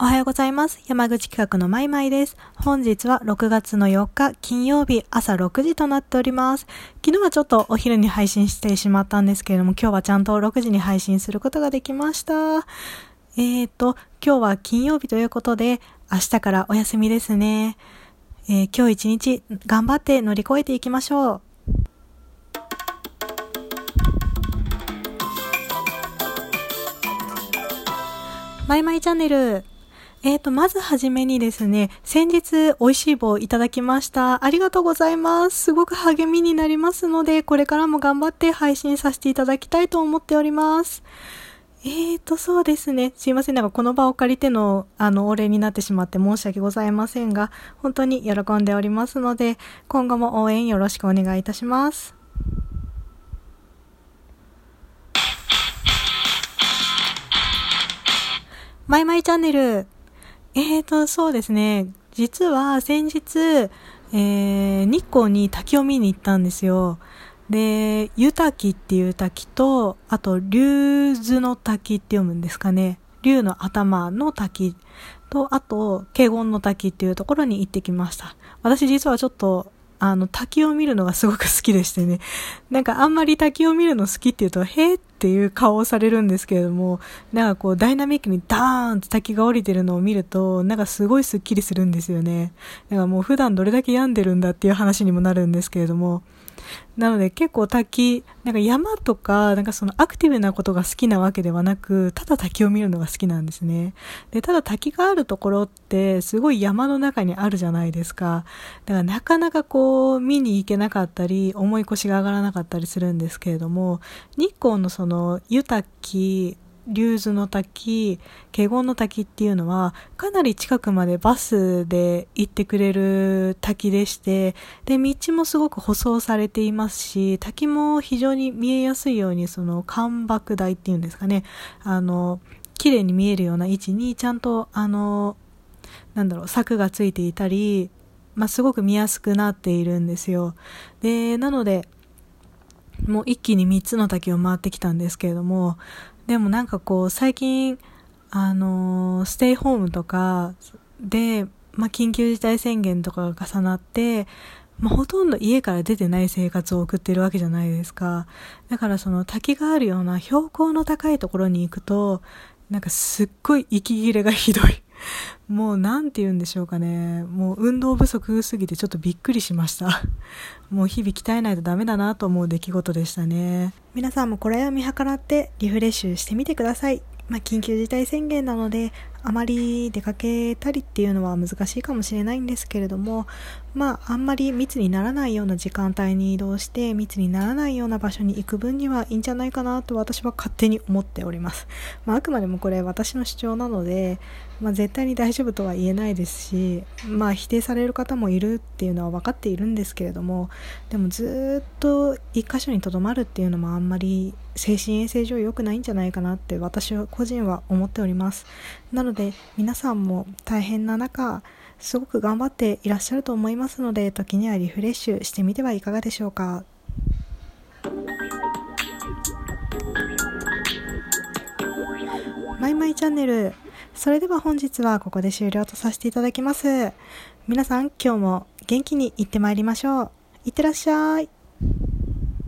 おはようございます。山口企画のまいまいです。本日は6月の4日金曜日朝6時となっております。昨日はちょっとお昼に配信してしまったんですけれども、今日はちゃんと6時に配信することができました。えーと、今日は金曜日ということで、明日からお休みですね。えー、今日一日頑張って乗り越えていきましょう。マイマイチャンネル。えっ、ー、と、まずはじめにですね、先日美味しい棒いただきました。ありがとうございます。すごく励みになりますので、これからも頑張って配信させていただきたいと思っております。えーと、そうですね。すいません。なんかこの場を借りての、あの、お礼になってしまって申し訳ございませんが、本当に喜んでおりますので、今後も応援よろしくお願いいたします。マイマイチャンネル。えーと、そうですね。実は先日、えー、日光に滝を見に行ったんですよ。で、湯滝っていう滝と、あと、竜頭の滝って読むんですかね。竜の頭の滝と、あと、華厳の滝っていうところに行ってきました。私実はちょっと、あの、滝を見るのがすごく好きでしてね。なんかあんまり滝を見るの好きって言うと、へーっっていう顔をされるんですけれども、なんかこうダイナミックにダーンって滝が降りてるのを見ると、なんかすごいスッキリするんですよね。なんかもう普段どれだけ病んでるんだっていう話にもなるんですけれども、なので結構滝、なんか山とか、なんかそのアクティブなことが好きなわけではなく、ただ滝を見るのが好きなんですね。で、ただ滝があるところってすごい山の中にあるじゃないですか。だからなかなかこう見に行けなかったり、重い腰が上がらなかったりするんですけれども、日光のそのの湯滝、竜頭の滝、華厳の滝っていうのは、かなり近くまでバスで行ってくれる滝でして、で、道もすごく舗装されていますし、滝も非常に見えやすいように、その、干爆台っていうんですかね、あの、綺麗に見えるような位置に、ちゃんと、あの、なんだろう、柵がついていたり、まあ、すごく見やすくなっているんですよ。で、なので、もう一気に3つの滝を回ってきたんですけれども、でもなんかこう、最近、あのー、ステイホームとかで、まあ、緊急事態宣言とかが重なって、まあ、ほとんど家から出てない生活を送ってるわけじゃないですか。だからその滝があるような標高の高いところに行くと、なんかすっごい息切れがひどい。もう何て言うんでしょうかね。もう運動不足すぎてちょっとびっくりしました。もう日々鍛えないとダメだなと思う出来事でしたね。皆さんもこれを見計らってリフレッシュしてみてください。まあ、緊急事態宣言なので、あまり出かけたりっていうのは難しいかもしれないんですけれども、まあ、あんまり密にならないような時間帯に移動して、密にならないような場所に行く分にはいいんじゃないかなと私は勝手に思っております。まあ、あくまでもこれ私の主張なので、まあ、絶対に大丈夫とは言えないですし、まあ、否定される方もいるっていうのは分かっているんですけれども、でもずっと一箇所にとどまるっていうのもあんまり精神衛生上良くないんじゃないかなって私は個人は思っております。なので皆さんも大変な中、すごく頑張っていらっしゃると思いますので、時にはリフレッシュしてみてはいかがでしょうか。マイマイチャンネル。それでは本日はここで終了とさせていただきます。皆さん今日も元気にいってまいりましょう。いってらっしゃい。